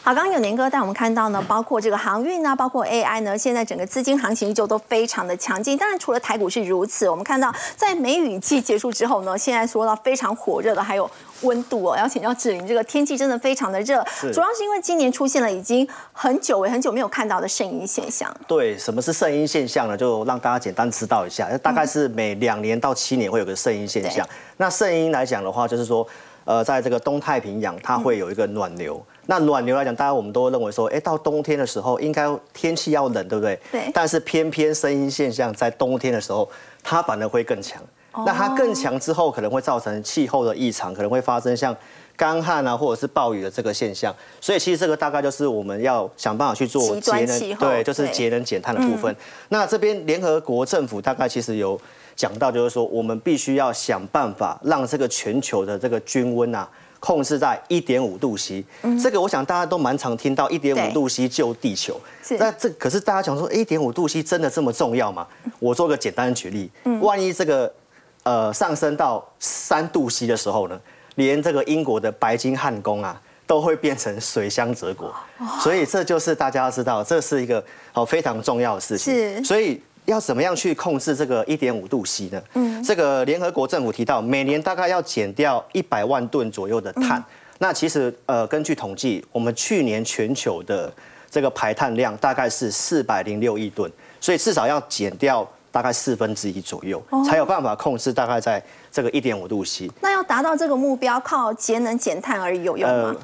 好，刚刚有年哥带我们看到呢，包括这个航运呢，包括 AI 呢，现在整个资金行情依旧都非常的强劲。当然，除了台股是如此，我们看到在梅雨季结束之后呢，现在说到非常火热的还有温度哦。要请教志玲，这个天气真的非常的热，主要是因为今年出现了已经很久很久没有看到的圣婴现象。对，什么是圣婴现象呢？就让大家简单知道一下，大概是每两年到七年会有个圣婴现象。那声音来讲的话，就是说，呃，在这个东太平洋，它会有一个暖流。那暖流来讲，大家我们都认为说，哎，到冬天的时候，应该天气要冷，对不对？对但是偏偏声音现象在冬天的时候，它反而会更强。那它更强之后，可能会造成气候的异常，可能会发生像干旱啊，或者是暴雨的这个现象。所以其实这个大概就是我们要想办法去做节能对，就是对节能减碳的部分。那这边联合国政府大概其实有讲到，就是说我们必须要想办法让这个全球的这个均温啊。控制在一点五度 C，、这个我想大家都蛮常听到一点五度 C 救地球。那这可是大家讲说一点五度 C 真的这么重要吗？我做个简单的举例，万一这个呃上升到三度 C 的时候呢，连这个英国的白金汉宫啊都会变成水乡泽国，所以这就是大家要知道，这是一个好非常重要的事情。是所以要怎么样去控制这个一点五度 C 呢？嗯，这个联合国政府提到，每年大概要减掉一百万吨左右的碳。那其实呃，根据统计，我们去年全球的这个排碳量大概是四百零六亿吨，所以至少要减掉大概四分之一左右，才有办法控制大概在这个一点五度 C。那要达到这个目标，靠节能减碳而已有用吗？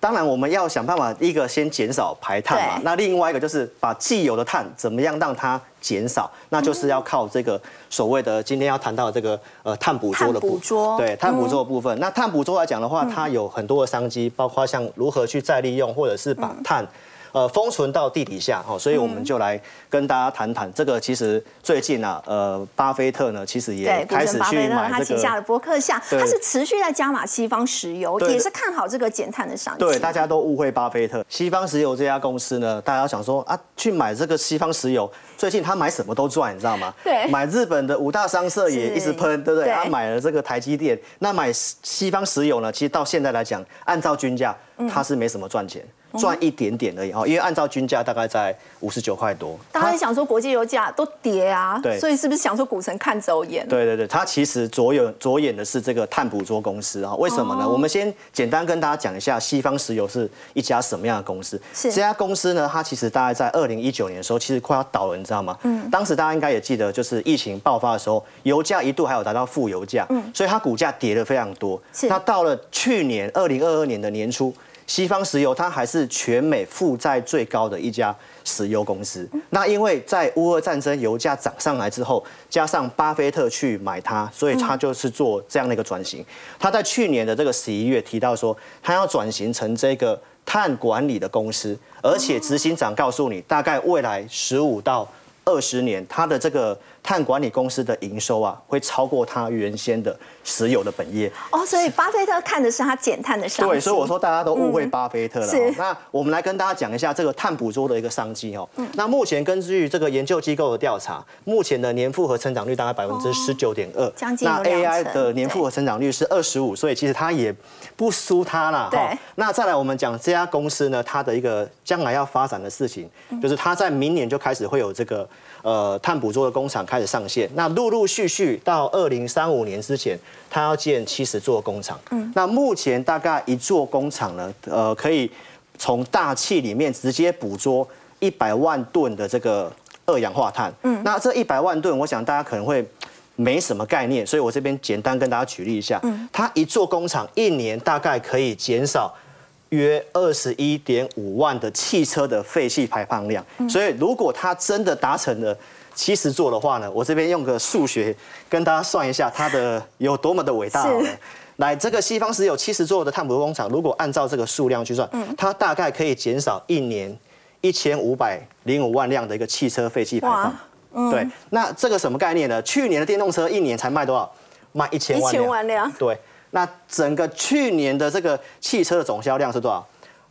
当然，我们要想办法，一个先减少排碳嘛。那另外一个就是把既有的碳怎么样让它减少，那就是要靠这个所谓的今天要谈到的这个呃碳捕捉的碳捕捉对碳捕捉的部分。那碳捕捉来讲的话，它有很多的商机，包括像如何去再利用，或者是把碳。呃，封存到地底下哦，所以我们就来跟大家谈谈这个。其实最近啊，呃，巴菲特呢，其实也开始去神巴菲特买他旗下的伯克夏，他是持续在加码西方石油，也是看好这个减碳的商机。对，大家都误会巴菲特。西方石油这家公司呢，大家想说啊，去买这个西方石油，最近他买什么都赚，你知道吗？对买日本的五大商社也一直喷，对不对？对他买了这个台积电，那买西方石油呢，其实到现在来讲，按照均价，嗯它是没什么赚钱。赚一点点而已哈，因为按照均价大概在五十九块多。大家想说国际油价都跌啊，对所以是不是想说股神看走眼？对对对，他其实着眼着眼的是这个碳捕捉公司啊。为什么呢？哦我们先简单跟大家讲一下，西方石油是一家什么样的公司？是这家公司呢，它其实大概在二零一九年的时候，其实快要倒了，你知道吗？嗯。当时大家应该也记得，就是疫情爆发的时候，油价一度还有达到负油价，嗯，所以它股价跌了非常多。是那到了去年二零二二年的年初。西方石油它还是全美负债最高的一家石油公司。那因为在乌俄战争油价涨上来之后，加上巴菲特去买它，所以他就是做这样的一个转型。他在去年的这个十一月提到说，他要转型成这个碳管理的公司，而且执行长告诉你，大概未来十五到二十年，他的这个碳管理公司的营收啊，会超过他原先的石油的本业。哦，所以巴菲特看的是他减碳的商机。对，所以我说大家都误会巴菲特了。那我们来跟大家讲一下这个碳捕捉的一个商机哦。那目前根据这个研究机构的调查，目前的年复合成长率大概百分之十九点二，将近有那 AI 的年复合成长率是二十五，所以其实它也不输它啦。对哈那再来我们讲这家公司呢，它的一个将来要发展的事情，就是它在明年就开始会有这个呃碳捕捉的工厂开始上线。那陆陆续续到二零三五年之前，它要建七十座工厂。嗯，那目前大概一座工厂呢，呃，可以从大气里面直接捕捉一百万吨的这个二氧化碳。嗯，那这一百万吨，我想大家可能会。没什么概念，所以我这边简单跟大家举例一下。它一座工厂一年大概可以减少约二十一点五万的汽车的废气排放量。所以如果它真的达成了七十座的话呢，我这边用个数学跟大家算一下它的有多么的伟大好了。来，这个西方石油七十座的碳捕捉工厂，如果按照这个数量去算，它大概可以减少一年一千五百零五万辆的一个汽车废气排放哇。对，那这个什么概念呢？去年的电动车一年才卖多少？卖一千万辆。千万辆，对，那整个去年的这个汽车的总销量是多少？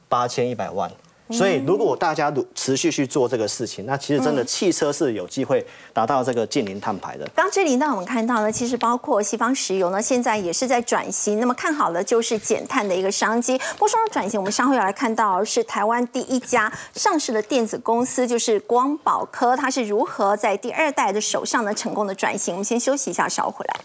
八千一百万。所以，如果大家如持续去做这个事情，那其实真的汽车是有机会达到这个近零碳排的。刚这里呢，我们看到呢，其实包括西方石油呢，现在也是在转型。那么看好的就是减碳的一个商机。不过说到转型，我们稍后要来看到是台湾第一家上市的电子公司，就是光宝科，它是如何在第二代的手上呢成功的转型。我们先休息一下，稍后回来。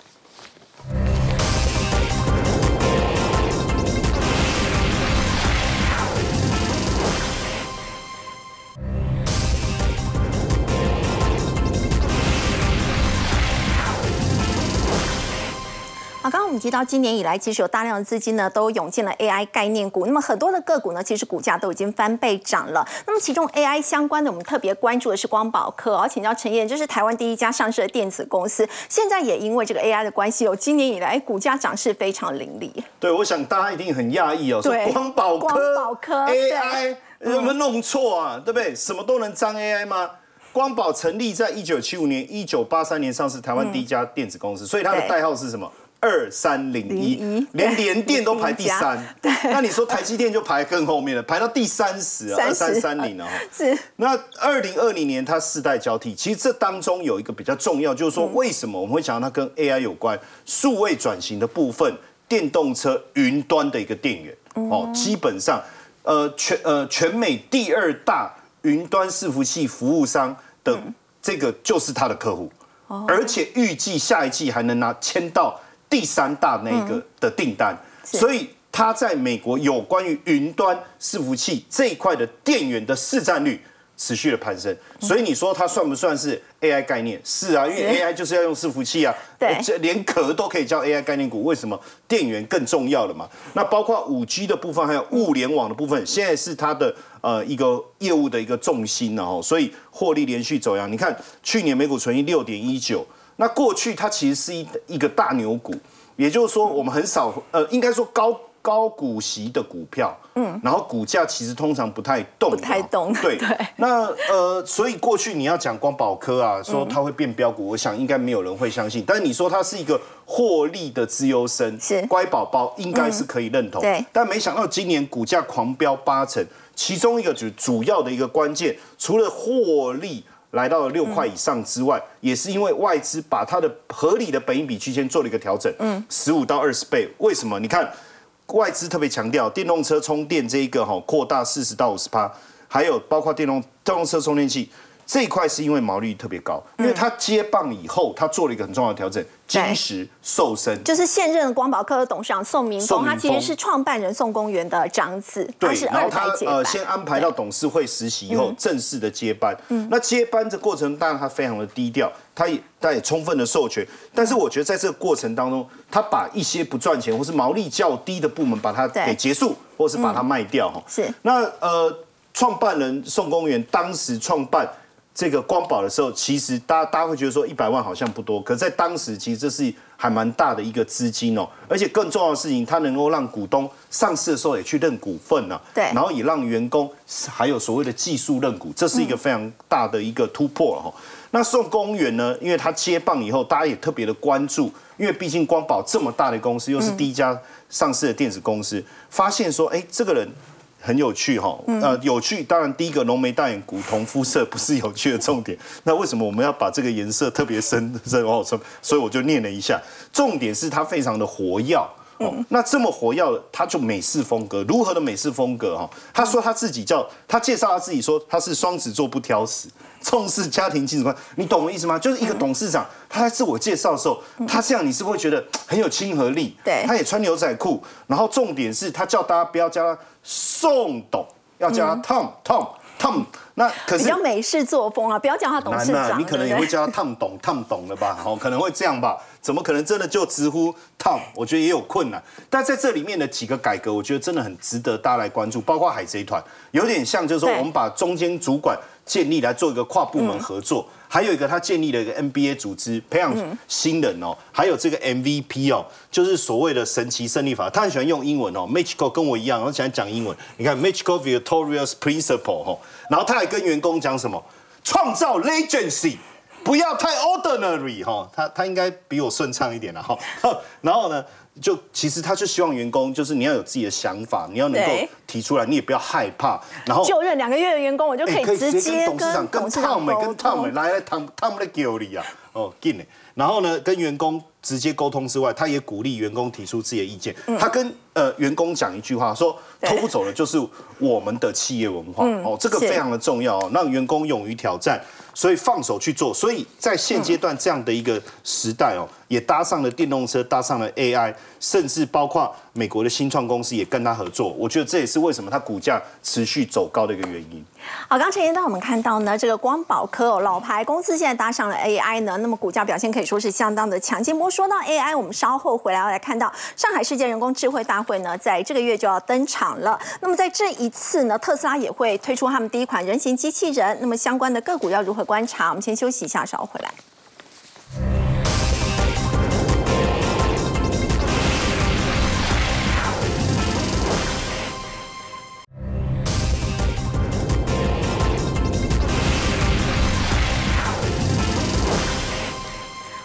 啊，刚刚我们提到，今年以来其实有大量的资金呢都涌进了 AI 概念股，那么很多的个股呢，其实股价都已经翻倍涨了。那么其中 AI 相关的，我们特别关注的是光宝科，而请教陈燕，这是台湾第一家上市的电子公司，现在也因为这个 AI 的关系，有今年以来股价涨势非常凌厉。对，我想大家一定很讶异哦，说对光宝科光宝科 AI 有没有弄错啊？对不对？什么都能沾 AI 吗？光宝成立在一九七五年，一九八三年上市，台湾第一家电子公司，所以它的代号是什么？二三零一01，连联电都排第三。那你说台积电就排更后面了，排到第三十，二三三零啊。是。那二零二零年它世代交替，其实这当中有一个比较重要，就是说为什么我们会讲到它跟 AI 有关？数位转型的部分，电动车云端的一个电源哦，基本上呃全呃全美第二大云端伺服器服务商的这个就是它的客户，而且预计下一季还能拿签到第三大那个的订单，所以。它在美国有关于云端伺服器这一块的电源的市占率持续的攀升，所以你说它算不算是 AI 概念？是啊，因为 AI 就是要用伺服器啊，对。这连壳都可以叫 AI 概念股，为什么？电源更重要了嘛？那包括五 G 的部分，还有物联网的部分，现在是它的呃一个业务的一个重心了哦，所以获利连续走阳。你看去年美股存益六点一九，那过去它其实是一一个大牛股，也就是说我们很少呃，应该说高。高股息的股票，嗯，然后股价其实通常不太动，不太动对 对那呃，所以过去你要讲光宝科啊，说它会变标股，我想应该没有人会相信。但是你说它是一个获利的资优生，是乖宝宝，应该是可以认同。对但没想到今年股价狂飙八成，其中一个主主要的一个关键，除了获利。来到了六块以上之外，也是因为外资把它的合理的本益比区间做了一个调整，嗯，十五到二十倍。为什么？你看外资特别强调电动车充电这一个哈扩大四十到五十趴，还有包括电动电动车充电器这一块是因为毛利率特别高，因为他接棒以后，他做了一个很重要的调整，金石瘦身。就是现任光宝科的董事长宋明峰，他其实是创办人宋公园的长子，他对，是然后他二代接班。呃先安排到董事会实习以后，正式的接班。那接班的过程当然他非常的低调，他也他也充分的授权。但是我觉得在这个过程当中，他把一些不赚钱或是毛利较低的部门把它对给结束，或是把它卖掉哈。是那呃，创办人宋公园当时创办这个光宝的时候，其实大家大家会觉得说一百万好像不多，可是在当时其实这是还蛮大的一个资金哦，而且更重要的事情，它能够让股东上市的时候也去认股份呢、对。然后也让员工还有所谓的技术认股，这是一个非常大的一个突破哈、那宋公元呢，因为他接棒以后，大家也特别的关注，因为毕竟光宝这么大的公司，又是第一家上市的电子公司，发现说，哎，这个人很有趣哈，呃，有趣。当然，第一个浓眉大眼、古铜肤色不是有趣的重点。那为什么我们要把这个颜色特别深 深哦？所以我就念了一下，重点是它非常的活跃。哦，那这么活跃，他就美式风格，如何的美式风格哈？他说他自己叫，他介绍他自己说他是双子座不挑食，重视家庭亲子观，你懂我意思吗？就是一个董事长，他在自我介绍的时候，他这样你是不是会觉得很有亲和力？对他也穿牛仔裤，然后重点是他叫大家不要叫他宋董，要叫他 Tom Tom Tom。那可是比较美式作风啊，不要叫他董事长，你可能也会叫他 Tom 董 Tom 董了吧？哦，可能会这样吧？怎么可能真的就直呼 Tom？？我觉得也有困难。但在这里面的几个改革，我觉得真的很值得大家来关注，包括海贼团，有点像就是说我们把中间主管建立来做一个跨部门合作。还有一个，他建立了一个 NBA 组织，培养新人哦。还有这个 MVP 哦，就是所谓的神奇胜利法。他很喜欢用英文哦，Magical 跟我一样，我喜欢讲英文。你看 Magical Victorious Principle 哦，然后他还跟员工讲什么？创造 legacy，不要太 ordinary 哈，他他应该比我顺畅一点了哈。然后呢，就其实他就希望员工就是你要有自己的想法，你要能够提出来，你也不要害怕。然后就任两个月的员工，我就可哎以直接跟董事长、跟董事 Tom 长沟欸跟欸通。来来 Tom Tom 来给我里啊，哦，进嘞。然后呢，跟员工直接沟通之外，他也鼓励员工提出自己的意见。他跟呃员工讲一句话，说偷不走的就是我们的企业文化哦，这个非常的重要哦，让员工勇于挑战，所以放手去做。所以在现阶段这样的一个时代哦，也搭上了电动车，搭上了 AI，甚至包括美国的新创公司也跟他合作。我觉得这也是为什么它股价持续走高的一个原因。好，刚陈彦道我们看到呢，这个光宝科哦，老牌公司现在搭上了 AI 呢，那么股价表现可以说是相当的强劲。不过说到 AI，我们稍后回来要来看到上海世界人工智慧大会呢，在这个月就要登场了。那么在这一次呢，特斯拉也会推出他们第一款人形机器人。那么相关的个股要如何观察？我们先休息一下，稍后回来。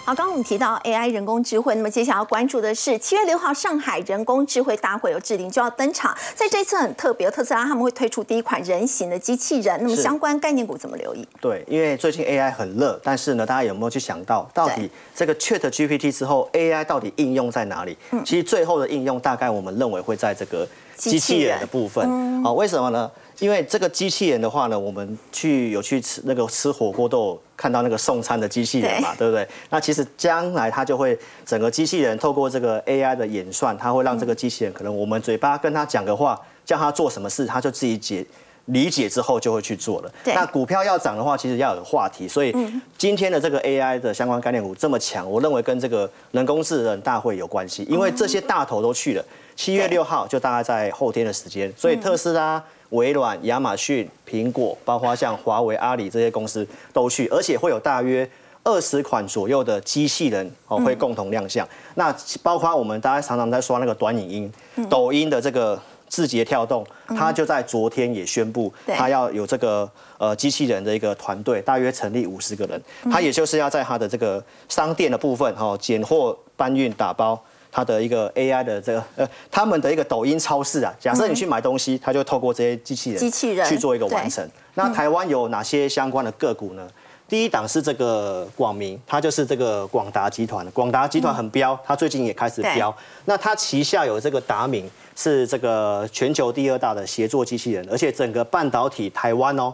好，刚刚我们提到 AI 人工智慧，那么接下来要关注的是七月六号上海人工智慧大会有制定就要登场，在这次很特别，特斯拉他们会推出第一款人形的机器人，那么相关概念股怎么留意？对，因为最近 AI 很热，但是呢，大家有没有去想到，到底对这个 Chat GPT 之后，AI 到底应用在哪里？其实最后的应用大概我们认为会在这个机器人的部分。好、为什么呢？因为这个机器人的话呢，我们去有去吃那个吃火锅都有看到那个送餐的机器人嘛，对不对？那其实将来它就会整个机器人透过这个 AI 的演算，它会让这个机器人可能我们嘴巴跟他讲个话，叫他做什么事，他就自己解。理解之后就会去做了。那股票要涨的话，其实要有话题。所以今天的这个 AI 的相关概念股这么强，我认为跟这个人工智能大会有关系，因为这些大头都去了。七月六号就大概在后天的时间，所以特斯拉、微软、亚马逊、苹果，包括像华为、阿里这些公司都去，而且会有大约。二十款左右的机器人哦会共同亮相，那包括我们大家常常在刷那个短影音，抖音的这个字节跳动，它就在昨天也宣布，它要有这个呃机器人的一个团队，大约成立五十个人，它也就是要在它的这个商店的部分哈，拣货、搬运、打包。它的一个 AI 的这个呃，他们的一个抖音超市啊，假设你去买东西，它就透过这些机器人机器人去做一个完成。那台湾有哪些相关的个股呢？第一档是这个广明，它就是这个广达集团，广达集团很标，它最近也开始标。那它旗下有这个达明，是这个全球第二大的协作机器人，而且整个半导体台湾哦，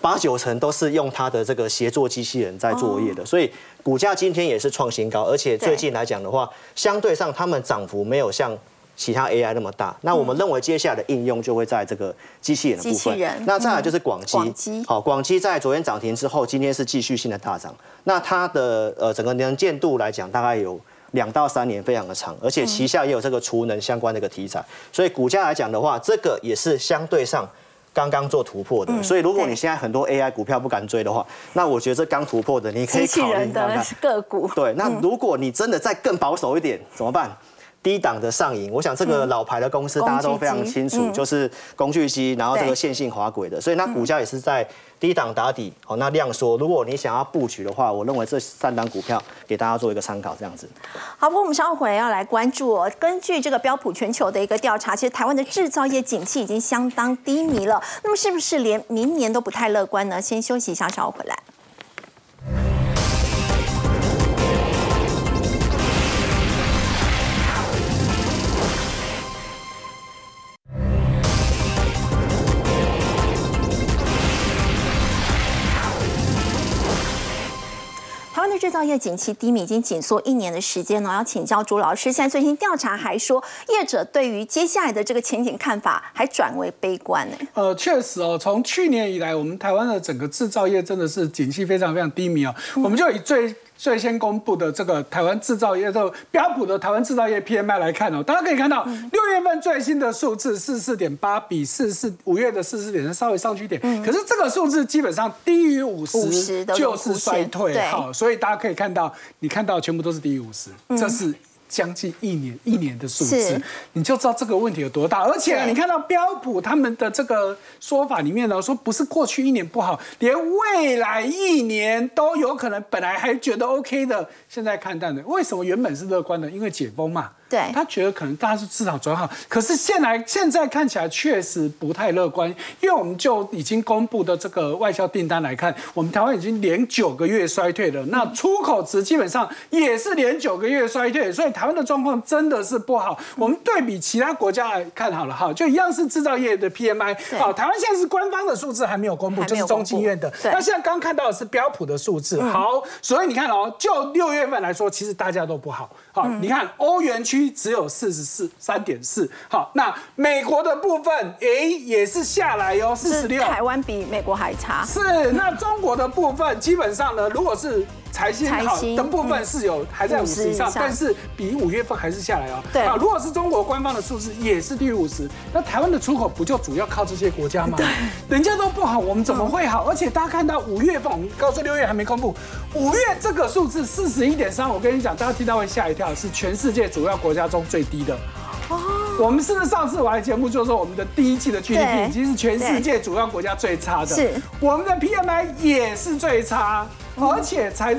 八九成都是用它的这个协作机器人在作业的，所以股价今天也是创新高，而且最近来讲的话，相对上他们涨幅没有像。其他 AI 那么大，那我们认为接下来的应用就会在这个机器人的部分机器人。那再来就是广基，好，广基在昨天涨停之后，今天是继续性的大涨。那它的呃整个能见度来讲，大概有两到三年，非常的长，而且旗下也有这个储能相关的一个题材，所以股价来讲的话，这个也是相对上。刚刚做突破的，所以如果你现在很多 AI 股票不敢追的话，那我觉得这刚突破的，你可以机器考虑人的看看。个股，对，那如果你真的再更保守一点，怎么办？低档的上影，我想这个老牌的公司大家都非常清楚，就是工具机，然后这对个线性滑轨的，所以那股价也是在低档打底。好，那量缩，如果你想要布局的话，我认为这三档股票给大家做一个参考，这样子。好，不过我们稍后回来要来关注哦。根据这个标普全球的一个调查，其实台湾的制造业景气已经相当低迷了。那么是不是连明年都不太乐观呢？先休息一下，稍后回来。制造业景气低迷已经紧缩一年的时间了，要请教朱老师。现在最新调查还说，业者对于接下来的这个前景看法还转为悲观呢。呃，确实哦，从去年以来，我们台湾的整个制造业真的是景气非常非常低迷哦。我们就以最最先公布的这个台湾制造业的标普的台湾制造业 PMI 来看哦，大家可以看到六月份最新的数字四四点八，比四四五月的四四点三稍微上去一点，可是这个数字基本上低于五十就是衰退好，所以大家可以看到，你看到全部都是低于五十，这是。将近一年一年的数字，你就知道这个问题有多大。而且你看到标普他们的这个说法里面呢，说不是过去一年不好，连未来一年都有可能，本来还觉得 OK 的，现在看淡了。为什么原本是乐观的？因为解封嘛。对。他觉得可能大家是市场转好，可是现在现在看起来确实不太乐观，因为我们就已经公布的这个外销订单来看，我们台湾已经连九个月衰退了，那出口值基本上也是连九个月衰退，所以台湾的状况真的是不好。我们对比其他国家来看好了哈，就一样是制造业的 PMI，好，台湾现在是官方的数字还没有公布，就是中经院的，那现在刚看到的是标普的数字，好，所以你看哦，就六月份来说，其实大家都不好。好，你看欧元区只有四十四三点四，好，那美国的部分，诶，也是下来哟，四十六。台湾比美国还差。是，那中国的部分基本上呢，如果是财新好的部分是有还在五十以50上以，上但是比五月份还是下来哦。对啊，如果是中国官方的数字也是低于五十，那台湾的出口不就主要靠这些国家吗？对人家都不好，我们怎么会好？而且大家看到五月份，我们告诉六月还没公布，五月这个数字四十一点三，我跟你讲，大家听到会吓一跳，是全世界主要国家中最低的。我们是不是上次我来节目就说我们的第一季的对。GDP 已经是全世界主要国家最差的？是。我们的 PMI 也是最差，而且才